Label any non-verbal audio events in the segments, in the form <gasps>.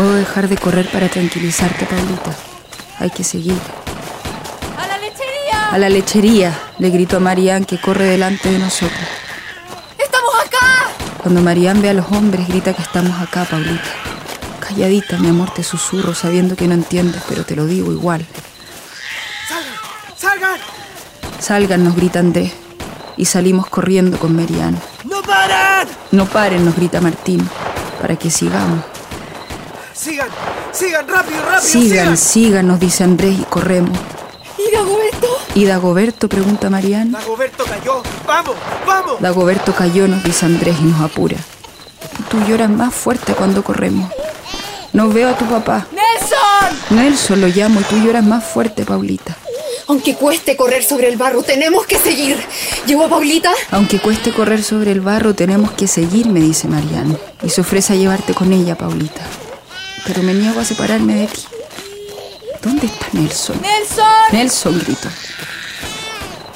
Puedo dejar de correr para tranquilizarte, Paulita. Hay que seguir. ¡A la lechería! A la lechería, le gritó a Marianne que corre delante de nosotros. ¡Estamos acá! Cuando Marianne ve a los hombres, grita que estamos acá, Paulita. Calladita, mi amor, te susurro, sabiendo que no entiendes, pero te lo digo igual. ¡Salgan! ¡Salgan! Salgan, nos grita Andrés. Y salimos corriendo con Marianne. ¡No paran! No paren, nos grita Martín, para que sigamos. ¡Sigan! ¡Sigan! ¡Rápido, rápido! Sigan, sigan, nos dice Andrés y corremos. ¿Y Dagoberto? ¿Y Dagoberto? pregunta Marianne. Dagoberto cayó. ¡Vamos! ¡Vamos! Dagoberto cayó, nos dice Andrés y nos apura. Tú lloras más fuerte cuando corremos. No veo a tu papá. ¡Nelson! Nelson lo llamo y tú lloras más fuerte, Paulita. Aunque cueste correr sobre el barro, tenemos que seguir. ¿Llegó Paulita? Aunque cueste correr sobre el barro, tenemos que seguir, me dice Mariano. Y se ofrece a llevarte con ella, Paulita. Pero me niego a separarme de ti. ¿Dónde está Nelson? ¡Nelson! Nelson, grito.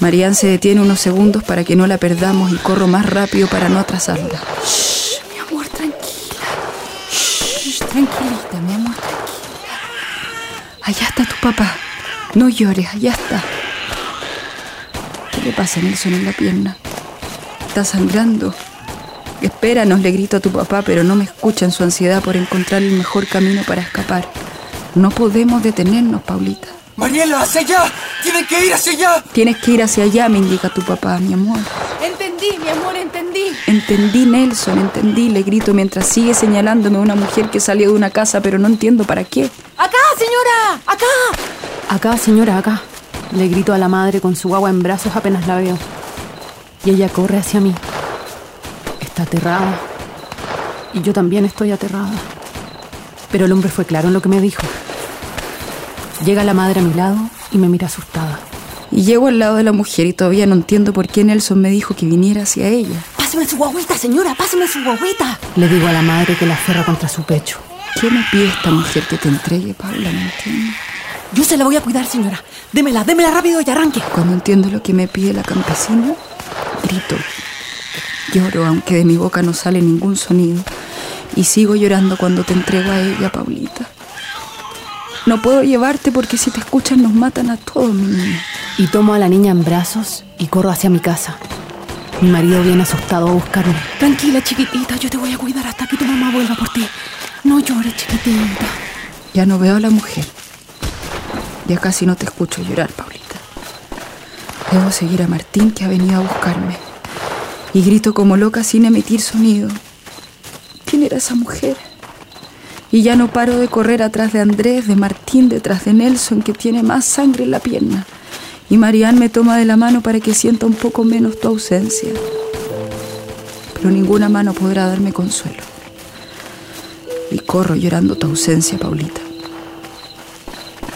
Marianne se detiene unos segundos para que no la perdamos y corro más rápido para no atrasarla. Shh, mi amor, tranquila. Shh, tranquilita, mi amor, tranquila. Allá está tu papá. No llores, allá está. ¿Qué le pasa a Nelson en la pierna? Está sangrando. Espéranos, le grito a tu papá, pero no me escucha en su ansiedad por encontrar el mejor camino para escapar. No podemos detenernos, Paulita. ¡Mariela, hacia allá! ¡Tienen que ir hacia allá! Tienes que ir hacia allá, me indica tu papá, mi amor. Entendí, mi amor, entendí. Entendí, Nelson, entendí, le grito mientras sigue señalándome a una mujer que salió de una casa, pero no entiendo para qué. ¡Acá, señora! ¡Acá! Acá, señora, acá. Le grito a la madre con su agua en brazos apenas la veo. Y ella corre hacia mí. Está aterrada. Y yo también estoy aterrada. Pero el hombre fue claro en lo que me dijo. Llega la madre a mi lado y me mira asustada. Y llego al lado de la mujer y todavía no entiendo por qué Nelson me dijo que viniera hacia ella. Pásame su guaguita, señora, pásame su guaguita. Le digo a la madre que la aferra contra su pecho. ¿Qué me pide esta mujer que te entregue, Paula? No entiendo. Yo se la voy a cuidar, señora. Démela, démela rápido y arranque. Cuando entiendo lo que me pide la campesina, grito. Lloro, aunque de mi boca no sale ningún sonido. Y sigo llorando cuando te entrego a ella, Paulita. No puedo llevarte porque si te escuchan nos matan a todos, mi niña. Y tomo a la niña en brazos y corro hacia mi casa. Mi marido viene asustado a buscarme. Tranquila, chiquitita, yo te voy a cuidar hasta que tu mamá vuelva por ti. No llores, chiquitita. Ya no veo a la mujer. Ya casi no te escucho llorar, Paulita. Debo seguir a Martín que ha venido a buscarme. Y grito como loca sin emitir sonido. ¿Quién era esa mujer? Y ya no paro de correr atrás de Andrés, de Martín, detrás de Nelson, que tiene más sangre en la pierna. Y Marianne me toma de la mano para que sienta un poco menos tu ausencia. Pero ninguna mano podrá darme consuelo. Y corro llorando tu ausencia, Paulita.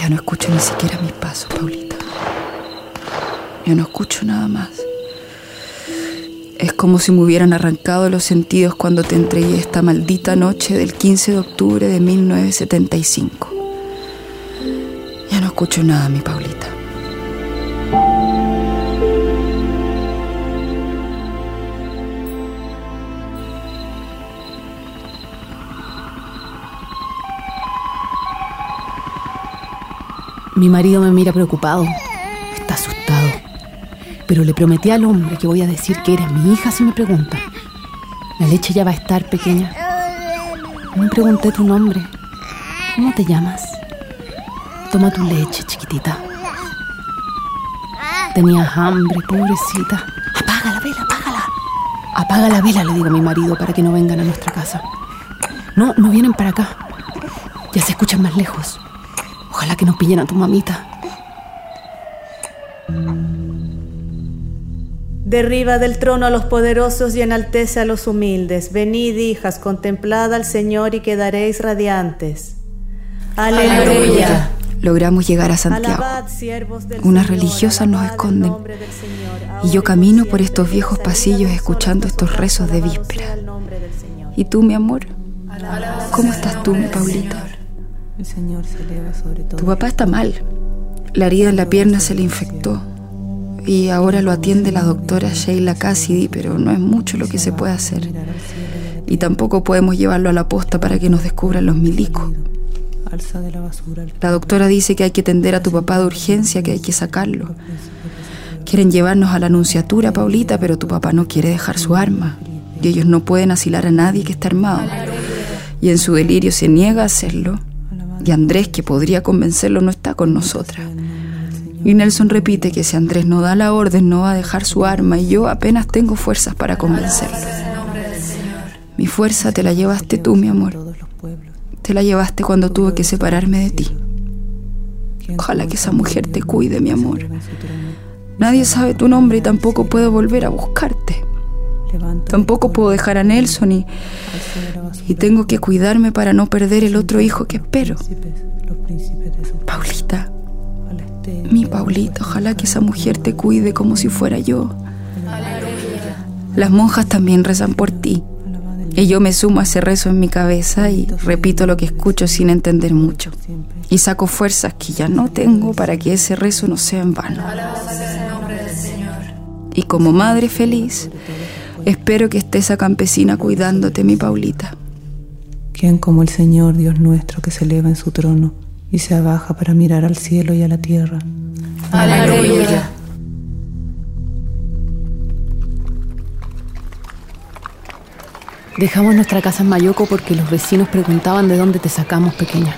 Ya no escucho ni siquiera mis pasos, Paulita. Ya no escucho nada más. Es como si me hubieran arrancado los sentidos cuando te entregué esta maldita noche del 15 de octubre de 1975. Ya no escucho nada, mi Paulita. Mi marido me mira preocupado. Pero le prometí al hombre que voy a decir que eres mi hija si me preguntan. La leche ya va a estar pequeña. Me pregunté tu nombre. ¿Cómo te llamas? Toma tu leche, chiquitita. Tenías hambre, pobrecita. Apaga la vela, apágala. Apaga la vela, le digo a mi marido para que no vengan a nuestra casa. No, no vienen para acá. Ya se escuchan más lejos. Ojalá que no pillen a tu mamita. Derriba del trono a los poderosos y enaltece a los humildes. Venid, hijas, contemplad al Señor y quedaréis radiantes. Aleluya. Logramos llegar a Santiago. Alabad, Unas Señor, religiosas nos esconden. Y yo camino por estos viejos pasillos escuchando estos rezos de víspera. ¿Y tú, mi amor? ¿Cómo estás tú, mi Paulita? Tu papá está mal. La herida en la pierna se le infectó. Y ahora lo atiende la doctora Sheila Cassidy, pero no es mucho lo que se puede hacer. Y tampoco podemos llevarlo a la posta para que nos descubran los milicos. La doctora dice que hay que atender a tu papá de urgencia, que hay que sacarlo. Quieren llevarnos a la anunciatura, Paulita, pero tu papá no quiere dejar su arma. Y ellos no pueden asilar a nadie que esté armado. Y en su delirio se niega a hacerlo. Y Andrés, que podría convencerlo, no está con nosotras. Y Nelson repite que si Andrés no da la orden, no va a dejar su arma. Y yo apenas tengo fuerzas para convencerlo. Mi fuerza te la llevaste tú, mi amor. Te la llevaste cuando tuve que separarme de ti. Ojalá que esa mujer te cuide, mi amor. Nadie sabe tu nombre y tampoco puedo volver a buscarte. Tampoco puedo dejar a Nelson y, y tengo que cuidarme para no perder el otro hijo que espero. Paulita, mi Paulita, ojalá que esa mujer te cuide como si fuera yo. Las monjas también rezan por ti. Y yo me sumo a ese rezo en mi cabeza y repito lo que escucho sin entender mucho. Y saco fuerzas que ya no tengo para que ese rezo no sea en vano. Y como madre feliz, espero que esté esa campesina cuidándote, mi Paulita. ¿Quién como el Señor Dios nuestro que se eleva en su trono y se abaja para mirar al cielo y a la tierra? Aleluya. Dejamos nuestra casa en Mayoco porque los vecinos preguntaban de dónde te sacamos, pequeña.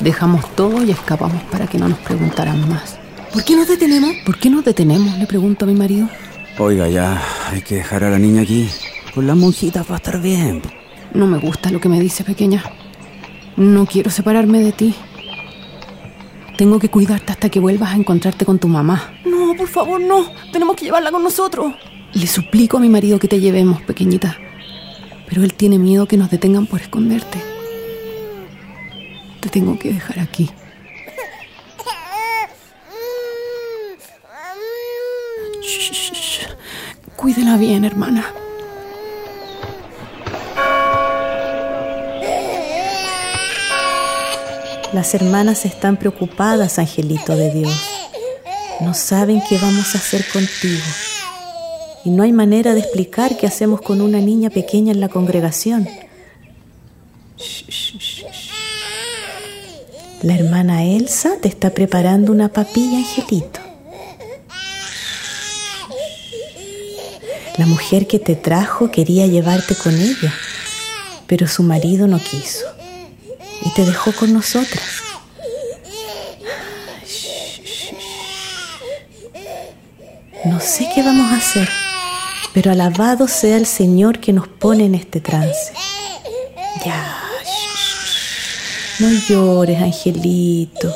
Dejamos todo y escapamos para que no nos preguntaran más. ¿Por qué nos detenemos? ¿Por qué nos detenemos? Le pregunto a mi marido. Oiga, ya, hay que dejar a la niña aquí. Con las monjitas va a estar bien. No me gusta lo que me dice, pequeña. No quiero separarme de ti. Tengo que cuidarte hasta que vuelvas a encontrarte con tu mamá. No, por favor, no. Tenemos que llevarla con nosotros. Le suplico a mi marido que te llevemos, pequeñita. Pero él tiene miedo que nos detengan por esconderte. Te tengo que dejar aquí. Shh, shh, shh. Cuídela bien, hermana. Las hermanas están preocupadas, angelito de Dios. No saben qué vamos a hacer contigo. Y no hay manera de explicar qué hacemos con una niña pequeña en la congregación. La hermana Elsa te está preparando una papilla, angelito. La mujer que te trajo quería llevarte con ella, pero su marido no quiso y te dejó con nosotras. No sé qué vamos a hacer, pero alabado sea el Señor que nos pone en este trance. Ya, no llores, angelito.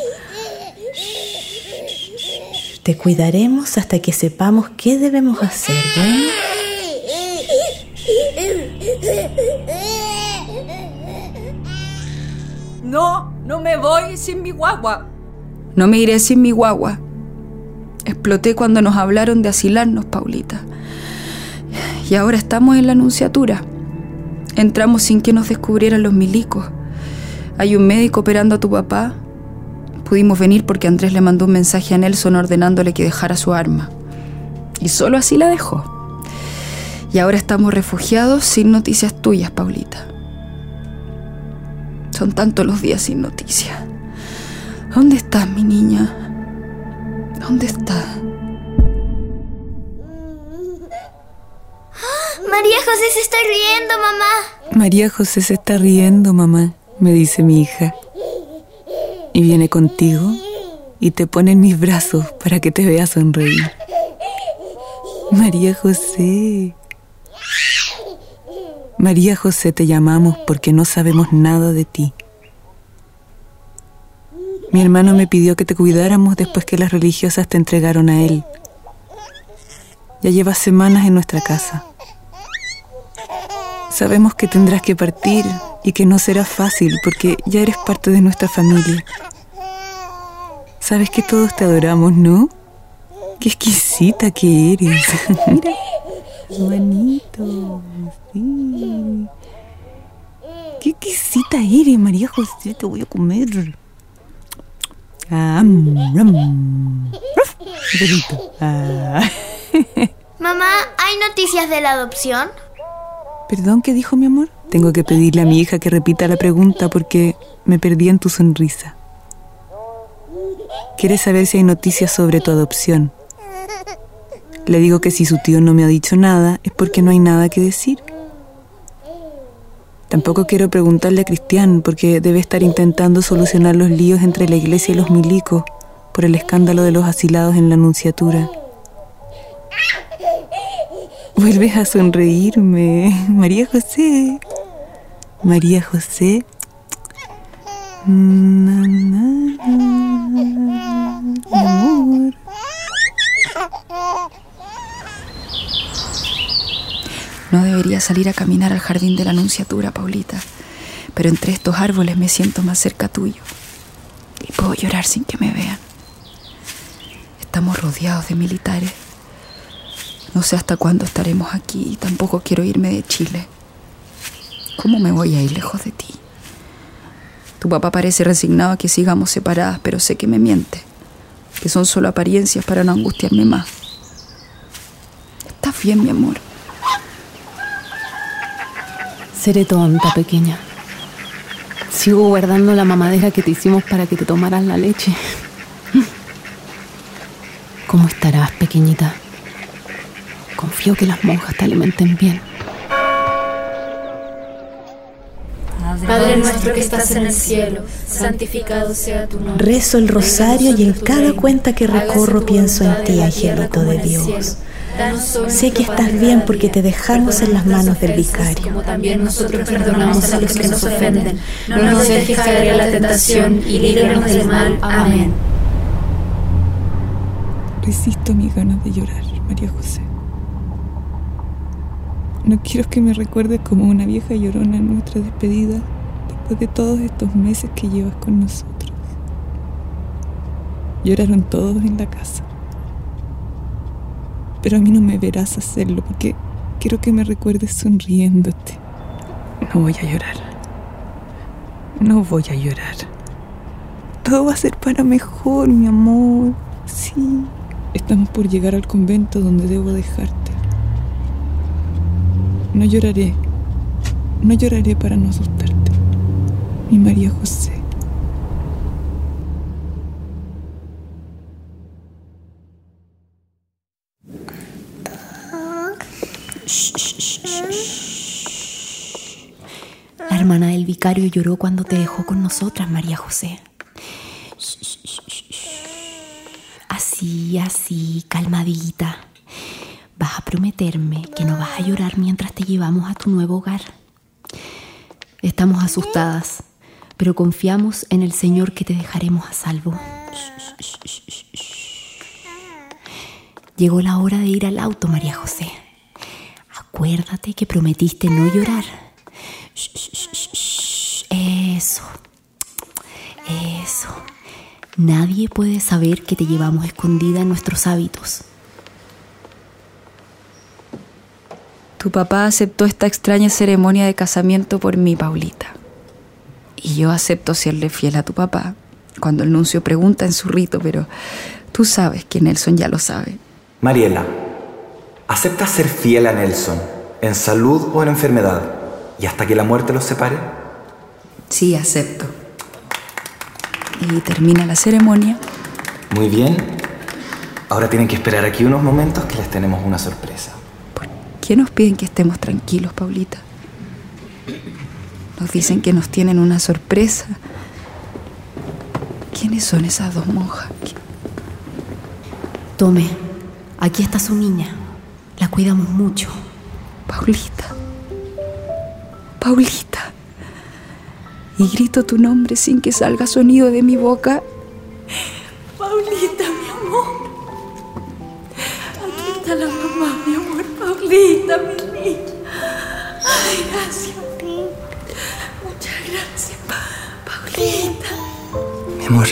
Te cuidaremos hasta que sepamos qué debemos hacer. No, no me voy sin mi guagua. No me iré sin mi guagua. Exploté cuando nos hablaron de asilarnos, Paulita. Y ahora estamos en la anunciatura. Entramos sin que nos descubrieran los milicos. Hay un médico operando a tu papá. Pudimos venir porque Andrés le mandó un mensaje a Nelson ordenándole que dejara su arma. Y solo así la dejó. Y ahora estamos refugiados sin noticias tuyas, Paulita. Son tantos los días sin noticias. ¿Dónde estás, mi niña? ¿Dónde estás? <gasps> María José se está riendo, mamá. María José se está riendo, mamá, me dice mi hija. Y viene contigo y te pone en mis brazos para que te vea sonreír. María José. María José, te llamamos porque no sabemos nada de ti. Mi hermano me pidió que te cuidáramos después que las religiosas te entregaron a él. Ya llevas semanas en nuestra casa. Sabemos que tendrás que partir y que no será fácil porque ya eres parte de nuestra familia. Sabes que todos te adoramos, ¿no? Qué exquisita que eres. <laughs> Mira. Sí. Qué exquisita eres, María José. Te voy a comer. Ah. Mamá, ¿hay noticias de la adopción? Perdón, ¿qué dijo mi amor? Tengo que pedirle a mi hija que repita la pregunta porque me perdí en tu sonrisa. Quiere saber si hay noticias sobre tu adopción. Le digo que si su tío no me ha dicho nada es porque no hay nada que decir. Tampoco quiero preguntarle a Cristian porque debe estar intentando solucionar los líos entre la iglesia y los milicos por el escándalo de los asilados en la Anunciatura. Vuelves a sonreírme, María José. María José. No debería salir a caminar al jardín de la Anunciatura, Paulita, pero entre estos árboles me siento más cerca tuyo y puedo llorar sin que me vean. Estamos rodeados de militares. No sé hasta cuándo estaremos aquí y tampoco quiero irme de Chile. ¿Cómo me voy a ir lejos de ti? Tu papá parece resignado a que sigamos separadas, pero sé que me miente, que son solo apariencias para no angustiarme más. ¿Estás bien, mi amor? Seré tonta, pequeña. Sigo guardando la mamadera que te hicimos para que te tomaras la leche. <laughs> ¿Cómo estarás, pequeñita? Confío que las monjas te alimenten bien. Padre nuestro que estás en el cielo, santificado sea tu nombre. Rezo el rosario y en cada cuenta que recorro pienso en ti, angelito de Dios. Sé que estás bien porque te dejamos en las manos del vicario. Como también nosotros perdonamos a los que nos ofenden. No nos dejes caer en la tentación y líbranos del mal. Amén. Resisto mis ganas de llorar, María José. No quiero que me recuerdes como una vieja llorona en nuestra despedida después de todos estos meses que llevas con nosotros. Lloraron todos en la casa pero a mí no me verás hacerlo porque quiero que me recuerdes sonriéndote. No voy a llorar. No voy a llorar. Todo va a ser para mejor, mi amor. Sí. Estamos por llegar al convento donde debo dejarte. No lloraré. No lloraré para no asustarte. Mi María José. La hermana del vicario lloró cuando te dejó con nosotras, María José. Así, así, calmadita. Vas a prometerme que no vas a llorar mientras te llevamos a tu nuevo hogar. Estamos asustadas, pero confiamos en el Señor que te dejaremos a salvo. Llegó la hora de ir al auto, María José. Acuérdate que prometiste no llorar. Eso. Eso. Nadie puede saber que te llevamos escondida en nuestros hábitos. Tu papá aceptó esta extraña ceremonia de casamiento por mí, Paulita. Y yo acepto serle fiel a tu papá cuando el nuncio pregunta en su rito, pero tú sabes que Nelson ya lo sabe. Mariela, ¿aceptas ser fiel a Nelson en salud o en enfermedad y hasta que la muerte los separe? Sí, acepto. Y termina la ceremonia. Muy bien. Ahora tienen que esperar aquí unos momentos que les tenemos una sorpresa. ¿Por qué nos piden que estemos tranquilos, Paulita? Nos dicen que nos tienen una sorpresa. ¿Quiénes son esas dos monjas? Tome, aquí está su niña. La cuidamos mucho. Paulita. Paulita. Y grito tu nombre sin que salga sonido de mi boca. Paulita, mi amor. Aquí está la mamá. Paulita, mi niña. Ay, gracias. Muchas gracias, Paulita. Mi amor,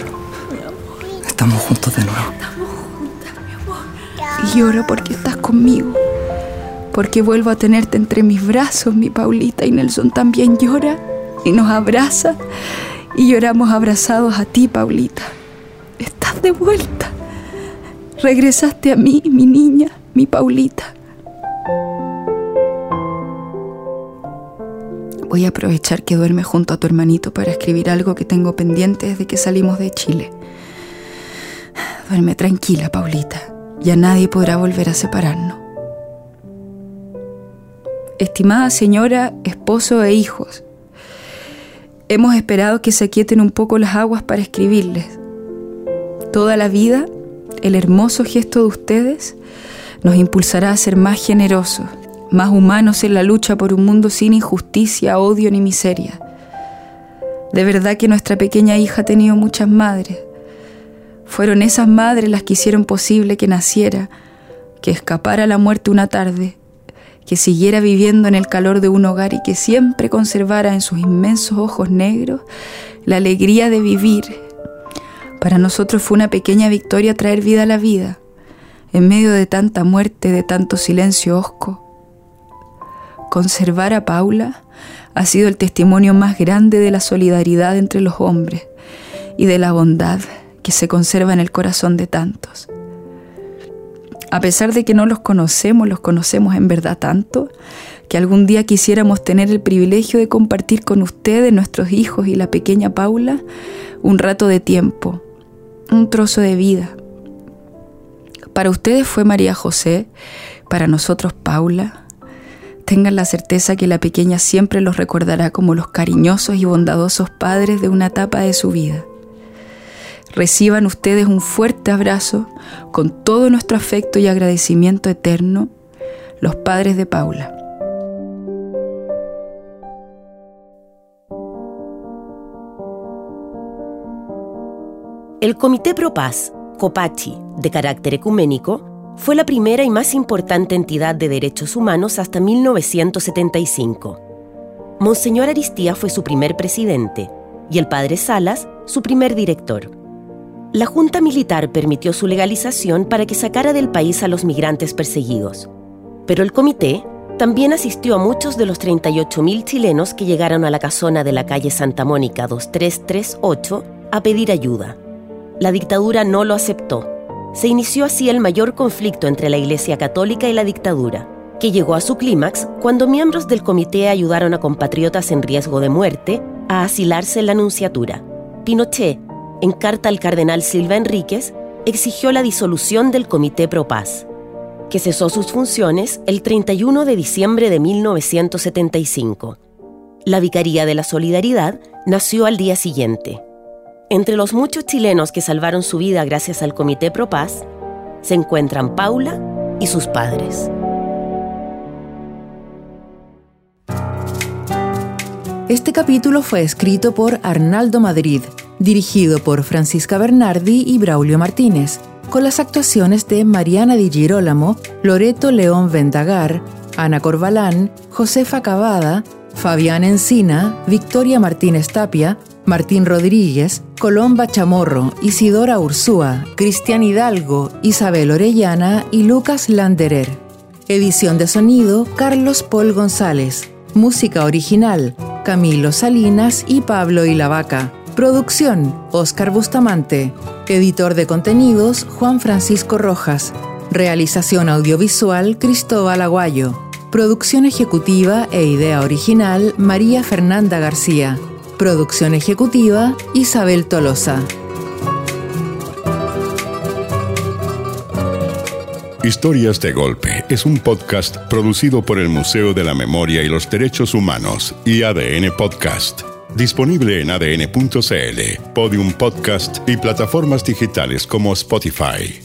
estamos juntos de nuevo. Estamos juntas, mi amor. Y lloro porque estás conmigo. Porque vuelvo a tenerte entre mis brazos, mi Paulita. Y Nelson también llora y nos abraza. Y lloramos abrazados a ti, Paulita. Estás de vuelta. Regresaste a mí, mi niña, mi Paulita. Voy a aprovechar que duerme junto a tu hermanito para escribir algo que tengo pendiente desde que salimos de Chile. Duerme tranquila, Paulita. Ya nadie podrá volver a separarnos. Estimada señora, esposo e hijos, hemos esperado que se aquieten un poco las aguas para escribirles. Toda la vida el hermoso gesto de ustedes nos impulsará a ser más generosos, más humanos en la lucha por un mundo sin injusticia, odio ni miseria. De verdad que nuestra pequeña hija ha tenido muchas madres. Fueron esas madres las que hicieron posible que naciera, que escapara a la muerte una tarde, que siguiera viviendo en el calor de un hogar y que siempre conservara en sus inmensos ojos negros la alegría de vivir para nosotros fue una pequeña victoria traer vida a la vida, en medio de tanta muerte, de tanto silencio hosco. Conservar a Paula ha sido el testimonio más grande de la solidaridad entre los hombres y de la bondad que se conserva en el corazón de tantos. A pesar de que no los conocemos, los conocemos en verdad tanto, que algún día quisiéramos tener el privilegio de compartir con ustedes, nuestros hijos y la pequeña Paula, un rato de tiempo un trozo de vida. Para ustedes fue María José, para nosotros Paula. Tengan la certeza que la pequeña siempre los recordará como los cariñosos y bondadosos padres de una etapa de su vida. Reciban ustedes un fuerte abrazo con todo nuestro afecto y agradecimiento eterno, los padres de Paula. El Comité Pro Paz, COPACHI, de carácter ecuménico, fue la primera y más importante entidad de derechos humanos hasta 1975. Monseñor Aristía fue su primer presidente y el padre Salas su primer director. La Junta Militar permitió su legalización para que sacara del país a los migrantes perseguidos. Pero el comité también asistió a muchos de los 38.000 chilenos que llegaron a la casona de la calle Santa Mónica 2338 a pedir ayuda la dictadura no lo aceptó. Se inició así el mayor conflicto entre la Iglesia Católica y la dictadura, que llegó a su clímax cuando miembros del comité ayudaron a compatriotas en riesgo de muerte a asilarse en la Nunciatura. Pinochet, en carta al cardenal Silva Enríquez, exigió la disolución del Comité Pro Paz, que cesó sus funciones el 31 de diciembre de 1975. La Vicaría de la Solidaridad nació al día siguiente. Entre los muchos chilenos que salvaron su vida gracias al Comité Pro Paz, se encuentran Paula y sus padres. Este capítulo fue escrito por Arnaldo Madrid, dirigido por Francisca Bernardi y Braulio Martínez, con las actuaciones de Mariana Di Girolamo, Loreto León Vendagar, Ana Corbalán, Josefa Cavada, Fabián Encina, Victoria Martínez Tapia, Martín Rodríguez, Colomba Chamorro, Isidora Ursúa, Cristian Hidalgo, Isabel Orellana y Lucas Landerer. Edición de sonido, Carlos Paul González. Música original, Camilo Salinas y Pablo Ilavaca. Producción, Oscar Bustamante. Editor de contenidos, Juan Francisco Rojas. Realización audiovisual, Cristóbal Aguayo. Producción ejecutiva e idea original, María Fernanda García. Producción ejecutiva, Isabel Tolosa. Historias de Golpe es un podcast producido por el Museo de la Memoria y los Derechos Humanos y ADN Podcast. Disponible en adn.cl, Podium Podcast y plataformas digitales como Spotify.